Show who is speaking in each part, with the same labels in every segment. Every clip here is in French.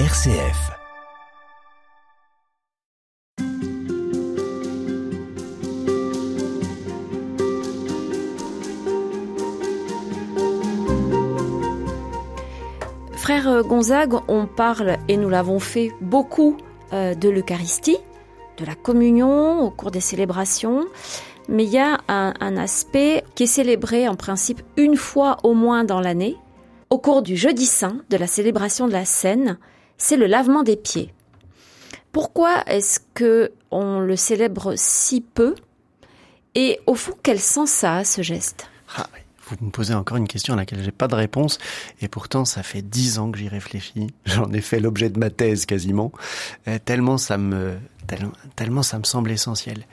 Speaker 1: RCF.
Speaker 2: Frère Gonzague, on parle, et nous l'avons fait beaucoup, euh, de l'Eucharistie, de la communion au cours des célébrations, mais il y a un, un aspect qui est célébré en principe une fois au moins dans l'année, au cours du jeudi saint de la célébration de la Seine, c'est le lavement des pieds. Pourquoi est-ce que on le célèbre si peu Et au fond, quel sens ça a ce geste?
Speaker 3: Ah, Vous me posez encore une question à laquelle j'ai pas de réponse, et pourtant ça fait dix ans que j'y réfléchis. J'en ai fait l'objet de ma thèse quasiment, euh, tellement ça me tellement, tellement ça me semble essentiel.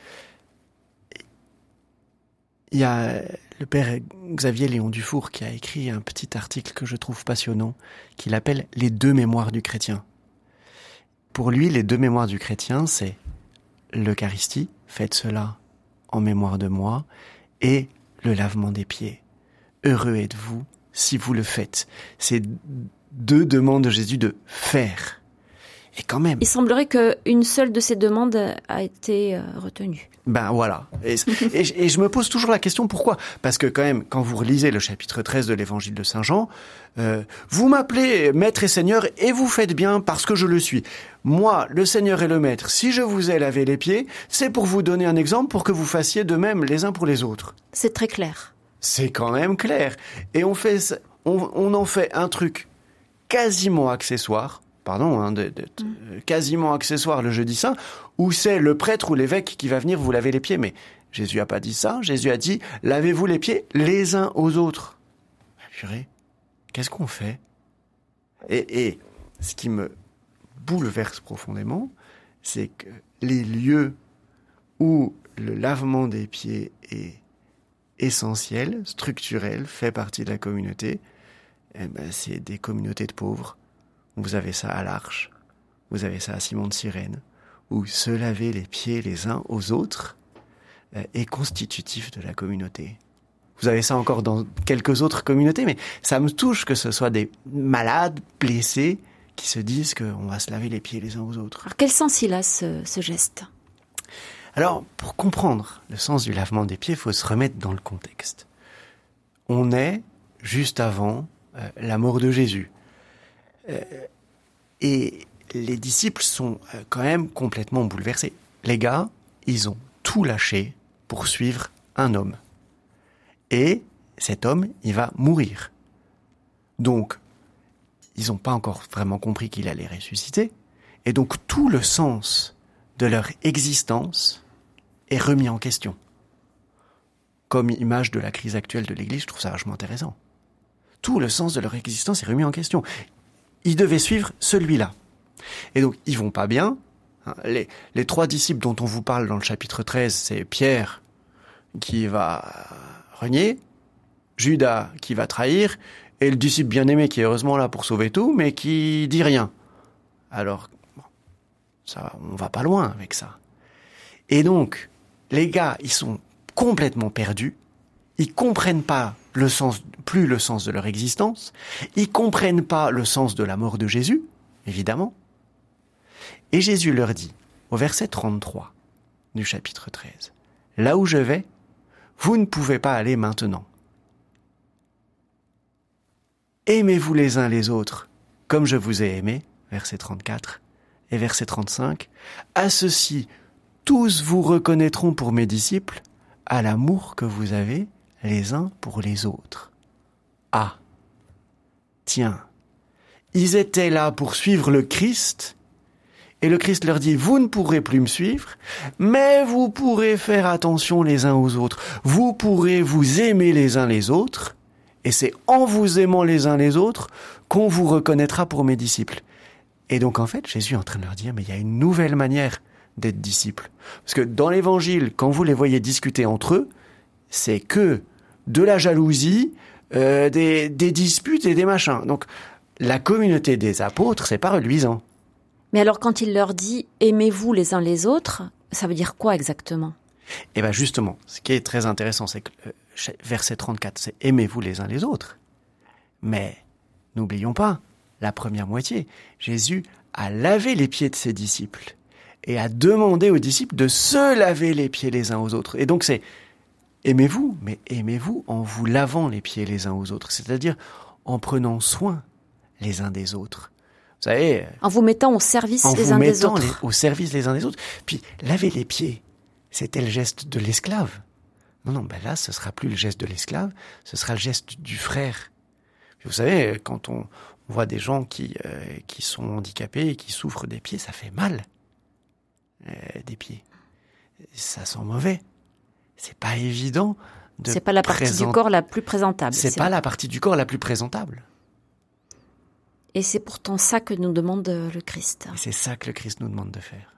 Speaker 3: Il y a le père Xavier Léon Dufour qui a écrit un petit article que je trouve passionnant, qu'il appelle Les deux mémoires du chrétien. Pour lui, les deux mémoires du chrétien, c'est l'Eucharistie, faites cela en mémoire de moi, et le lavement des pieds. Heureux êtes-vous si vous le faites. C'est deux demandes de Jésus de faire. Et quand même.
Speaker 2: Il semblerait qu'une seule de ces demandes a été euh, retenue.
Speaker 3: Ben voilà. Et, et, et, je me pose toujours la question pourquoi? Parce que quand même, quand vous relisez le chapitre 13 de l'évangile de Saint Jean, euh, vous m'appelez maître et seigneur et vous faites bien parce que je le suis. Moi, le seigneur et le maître, si je vous ai lavé les pieds, c'est pour vous donner un exemple pour que vous fassiez de même les uns pour les autres.
Speaker 2: C'est très clair.
Speaker 3: C'est quand même clair. Et on fait, on, on en fait un truc quasiment accessoire pardon, hein, de, de, mm. quasiment accessoire le jeudi saint, où c'est le prêtre ou l'évêque qui va venir vous laver les pieds. Mais Jésus a pas dit ça. Jésus a dit lavez-vous les pieds les uns aux autres. Purée, qu'est-ce qu'on fait? Et, et ce qui me bouleverse profondément, c'est que les lieux où le lavement des pieds est essentiel, structurel, fait partie de la communauté, eh ben, c'est des communautés de pauvres vous avez ça à l'Arche, vous avez ça à Simon de Cyrène, où se laver les pieds les uns aux autres euh, est constitutif de la communauté. Vous avez ça encore dans quelques autres communautés, mais ça me touche que ce soit des malades, blessés, qui se disent qu'on va se laver les pieds les uns aux autres.
Speaker 2: Alors quel sens il a ce, ce geste?
Speaker 3: Alors, pour comprendre le sens du lavement des pieds, il faut se remettre dans le contexte. On est juste avant euh, la mort de Jésus. Euh, et les disciples sont euh, quand même complètement bouleversés. Les gars, ils ont tout lâché pour suivre un homme. Et cet homme, il va mourir. Donc, ils n'ont pas encore vraiment compris qu'il allait ressusciter. Et donc, tout le sens de leur existence est remis en question. Comme image de la crise actuelle de l'Église, je trouve ça vachement intéressant. Tout le sens de leur existence est remis en question ils devaient suivre celui-là. Et donc, ils vont pas bien. Les, les trois disciples dont on vous parle dans le chapitre 13, c'est Pierre qui va renier, Judas qui va trahir, et le disciple bien-aimé qui est heureusement là pour sauver tout, mais qui dit rien. Alors, ça, on va pas loin avec ça. Et donc, les gars, ils sont complètement perdus, ils comprennent pas plus le sens de leur existence, ils comprennent pas le sens de la mort de Jésus, évidemment. Et Jésus leur dit, au verset 33 du chapitre 13, Là où je vais, vous ne pouvez pas aller maintenant. Aimez-vous les uns les autres comme je vous ai aimé, verset 34, et verset 35, à ceci tous vous reconnaîtront pour mes disciples, à l'amour que vous avez les uns pour les autres. Ah. Tiens. Ils étaient là pour suivre le Christ, et le Christ leur dit, vous ne pourrez plus me suivre, mais vous pourrez faire attention les uns aux autres. Vous pourrez vous aimer les uns les autres, et c'est en vous aimant les uns les autres qu'on vous reconnaîtra pour mes disciples. Et donc en fait, Jésus est en train de leur dire, mais il y a une nouvelle manière d'être disciple. Parce que dans l'évangile, quand vous les voyez discuter entre eux, c'est que de la jalousie, euh, des, des disputes et des machins. Donc la communauté des apôtres, c'est pas reluisant.
Speaker 2: Mais alors quand il leur dit aimez-vous les uns les autres, ça veut dire quoi exactement?
Speaker 3: Eh bien justement, ce qui est très intéressant, c'est que euh, verset 34, c'est aimez-vous les uns les autres. Mais n'oublions pas, la première moitié, Jésus a lavé les pieds de ses disciples et a demandé aux disciples de se laver les pieds les uns aux autres. Et donc c'est aimez-vous, mais aimez-vous en vous lavant les pieds les uns aux autres, c'est-à-dire en prenant soin les uns des autres.
Speaker 2: Vous savez, en vous mettant au service les uns des autres.
Speaker 3: Les, au service les uns des autres. Puis laver les pieds, c'était le geste de l'esclave. Non, non, ben là, ce sera plus le geste de l'esclave, ce sera le geste du frère. vous savez, quand on, voit des gens qui, euh, qui sont handicapés et qui souffrent des pieds, ça fait mal. Euh, des pieds. Ça sent mauvais. C'est pas évident de.
Speaker 2: C'est pas la partie du corps la plus présentable.
Speaker 3: C'est pas la partie du corps la plus présentable.
Speaker 2: Et c'est pourtant ça que nous demande le Christ.
Speaker 3: C'est ça que le Christ nous demande de faire.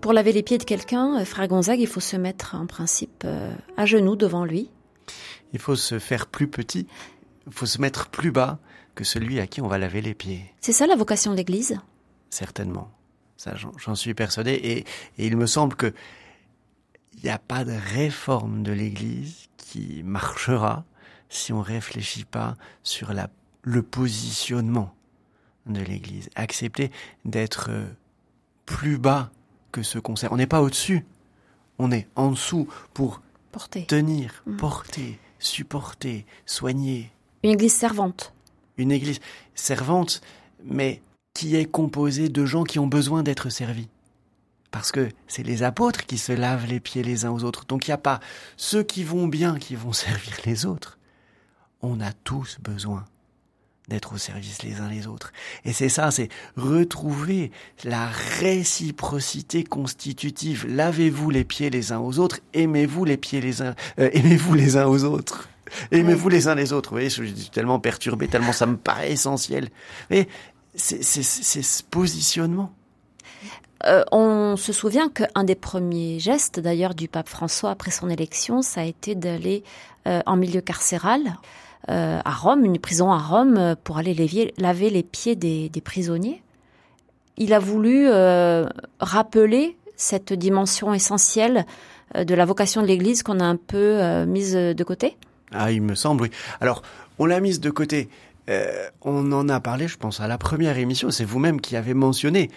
Speaker 2: Pour laver les pieds de quelqu'un, euh, frère Gonzague, il faut se mettre en principe euh, à genoux devant lui.
Speaker 3: Il faut se faire plus petit, il faut se mettre plus bas que celui à qui on va laver les pieds.
Speaker 2: C'est ça la vocation de l'Église?
Speaker 3: Certainement. Ça, j'en suis persuadé. Et, il me semble que il n'y a pas de réforme de l'Église qui marchera si on réfléchit pas sur la, le positionnement de l'Église. Accepter d'être euh, plus bas que ce concert. On n'est pas au-dessus, on est en dessous pour
Speaker 2: porter.
Speaker 3: tenir, mm. porter, supporter, soigner.
Speaker 2: Une église servante.
Speaker 3: Une église servante, mais qui est composée de gens qui ont besoin d'être servis. Parce que c'est les apôtres qui se lavent les pieds les uns aux autres. Donc il n'y a pas ceux qui vont bien qui vont servir les autres. On a tous besoin d'être au service les uns les autres. Et c'est ça, c'est retrouver la réciprocité constitutive. Lavez-vous les pieds les uns aux autres, aimez-vous les pieds les uns, euh, aimez-vous les uns aux autres. Aimez-vous les uns les autres. Vous voyez, je suis tellement perturbé, tellement ça me paraît essentiel. Mais c'est ce positionnement.
Speaker 2: Euh, on se souvient qu'un des premiers gestes, d'ailleurs, du pape François après son élection, ça a été d'aller euh, en milieu carcéral. Euh, à Rome, une prison à Rome, euh, pour aller laver les pieds des, prisonniers. Il a voulu euh, rappeler cette dimension essentielle de la vocation de l'Église qu'on a un peu mise de côté.
Speaker 3: Ah, il me semble, oui. Alors, on l'a mise de côté. on en a parlé, je pense, à la première émission. C'est vous-même qui avez mentionné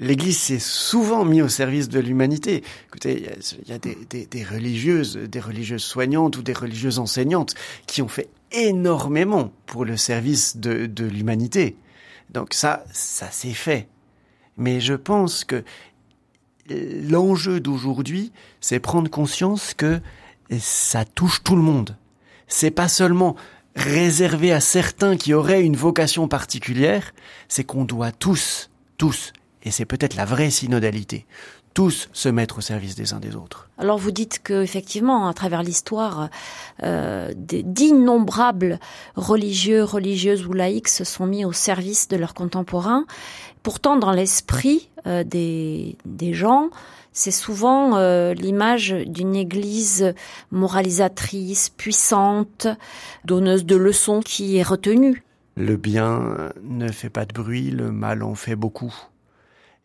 Speaker 3: L'Église s'est souvent mise au service de l'humanité. Écoutez, il y a, des, religieuses, des religieuses soignantes ou des religieuses enseignantes qui ont fait énormément pour le service de, de l'humanité. Donc ça, ça s'est fait. Mais je pense que l'enjeu d'aujourd'hui, c'est prendre conscience que ça touche tout le monde. C'est pas seulement réservé à certains qui auraient une vocation particulière, c'est qu'on doit tous, tous et c'est peut-être la vraie synodalité, tous se mettre au service des uns des autres.
Speaker 2: Alors vous dites que effectivement, à travers l'histoire, euh, d'innombrables religieux, religieuses ou laïcs se sont mis au service de leurs contemporains. Pourtant, dans l'esprit euh, des, des gens, c'est souvent euh, l'image d'une église moralisatrice, puissante, donneuse de leçons qui est retenue.
Speaker 3: Le bien ne fait pas de bruit, le mal en fait beaucoup.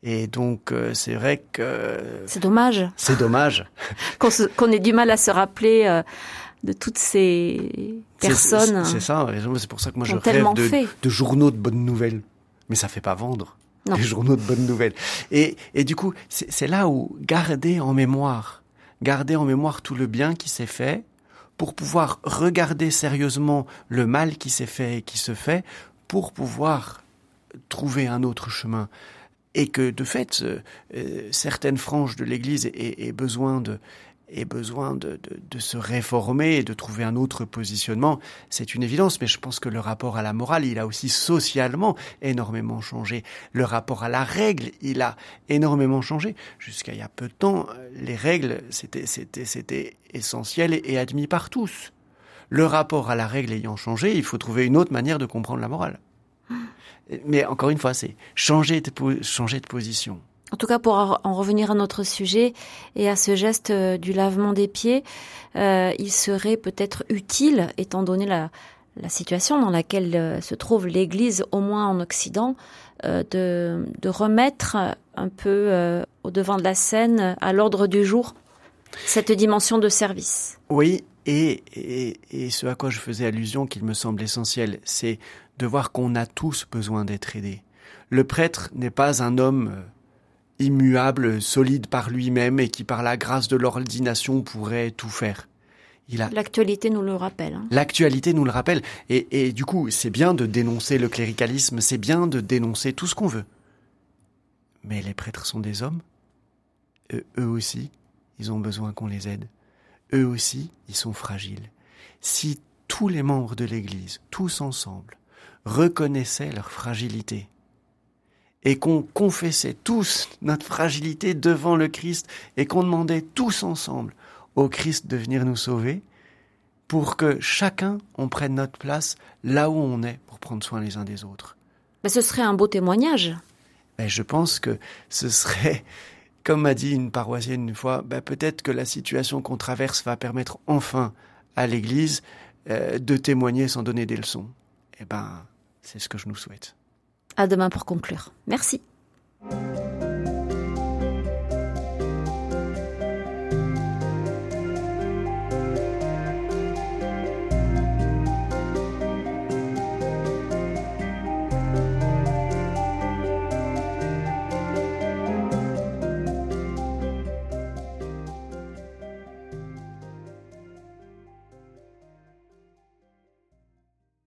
Speaker 3: Et donc, euh, c'est vrai que...
Speaker 2: C'est dommage.
Speaker 3: C'est dommage.
Speaker 2: Qu'on ait du mal à se rappeler euh, de toutes ces personnes.
Speaker 3: C'est ça, c'est pour ça que moi je rêve de, de, journaux de bonnes nouvelles. Mais ça fait pas vendre. Les journaux de bonnes nouvelles. Et, et du coup, c'est là où garder en mémoire, garder en mémoire tout le bien qui s'est fait, pour pouvoir regarder sérieusement le mal qui s'est fait et qui se fait, pour pouvoir trouver un autre chemin et que de fait euh, euh, certaines franges de l'Église aient, besoin de besoin de, de, se réformer et de trouver un autre positionnement, c'est une évidence. Mais je pense que le rapport à la morale, il a aussi socialement énormément changé. Le rapport à la règle, il a énormément changé. Jusqu'à il y a peu de temps, les règles, c'était essentiel et admis par tous. Le rapport à la règle ayant changé, il faut trouver une autre manière de comprendre la morale. Mais encore une fois, c'est changer de, changer de position.
Speaker 2: En tout cas, pour en revenir à notre sujet et à ce geste euh, du lavement des pieds, euh, il serait peut-être utile, étant donné la, la situation dans laquelle euh, se trouve l'Église, au moins en Occident, euh, de, de, remettre un peu euh, au devant de la scène, à l'ordre du jour, cette dimension de service.
Speaker 3: Oui, et, et, et ce à quoi je faisais allusion, qu'il me semble essentiel, c'est de voir qu'on a tous besoin d'être aidés. Le prêtre n'est pas un homme immuable, solide par lui-même et qui par la grâce de l'ordination pourrait tout faire.
Speaker 2: Il a... L'actualité nous le rappelle. Hein.
Speaker 3: L'actualité nous le rappelle. Et, et du coup, c'est bien de dénoncer le cléricalisme, c'est bien de dénoncer tout ce qu'on veut. Mais les prêtres sont des hommes. Eux, eux aussi, ils ont besoin qu'on les aide. Eux aussi, ils sont fragiles. Si tous les membres de l'Église, tous ensemble, reconnaissaient leur fragilité, et qu'on confessait tous notre fragilité devant le Christ et qu'on demandait tous ensemble au Christ de venir nous sauver pour que chacun on prenne notre place là où on est pour prendre soin les uns des autres.
Speaker 2: Mais ce serait un beau témoignage.
Speaker 3: Mais je pense que ce serait, comme m'a dit une paroissienne une fois, ben peut-être que la situation qu'on traverse va permettre enfin à l'Église euh, de témoigner sans donner des leçons. Eh ben, c'est ce que je nous souhaite.
Speaker 2: À demain pour conclure. Merci.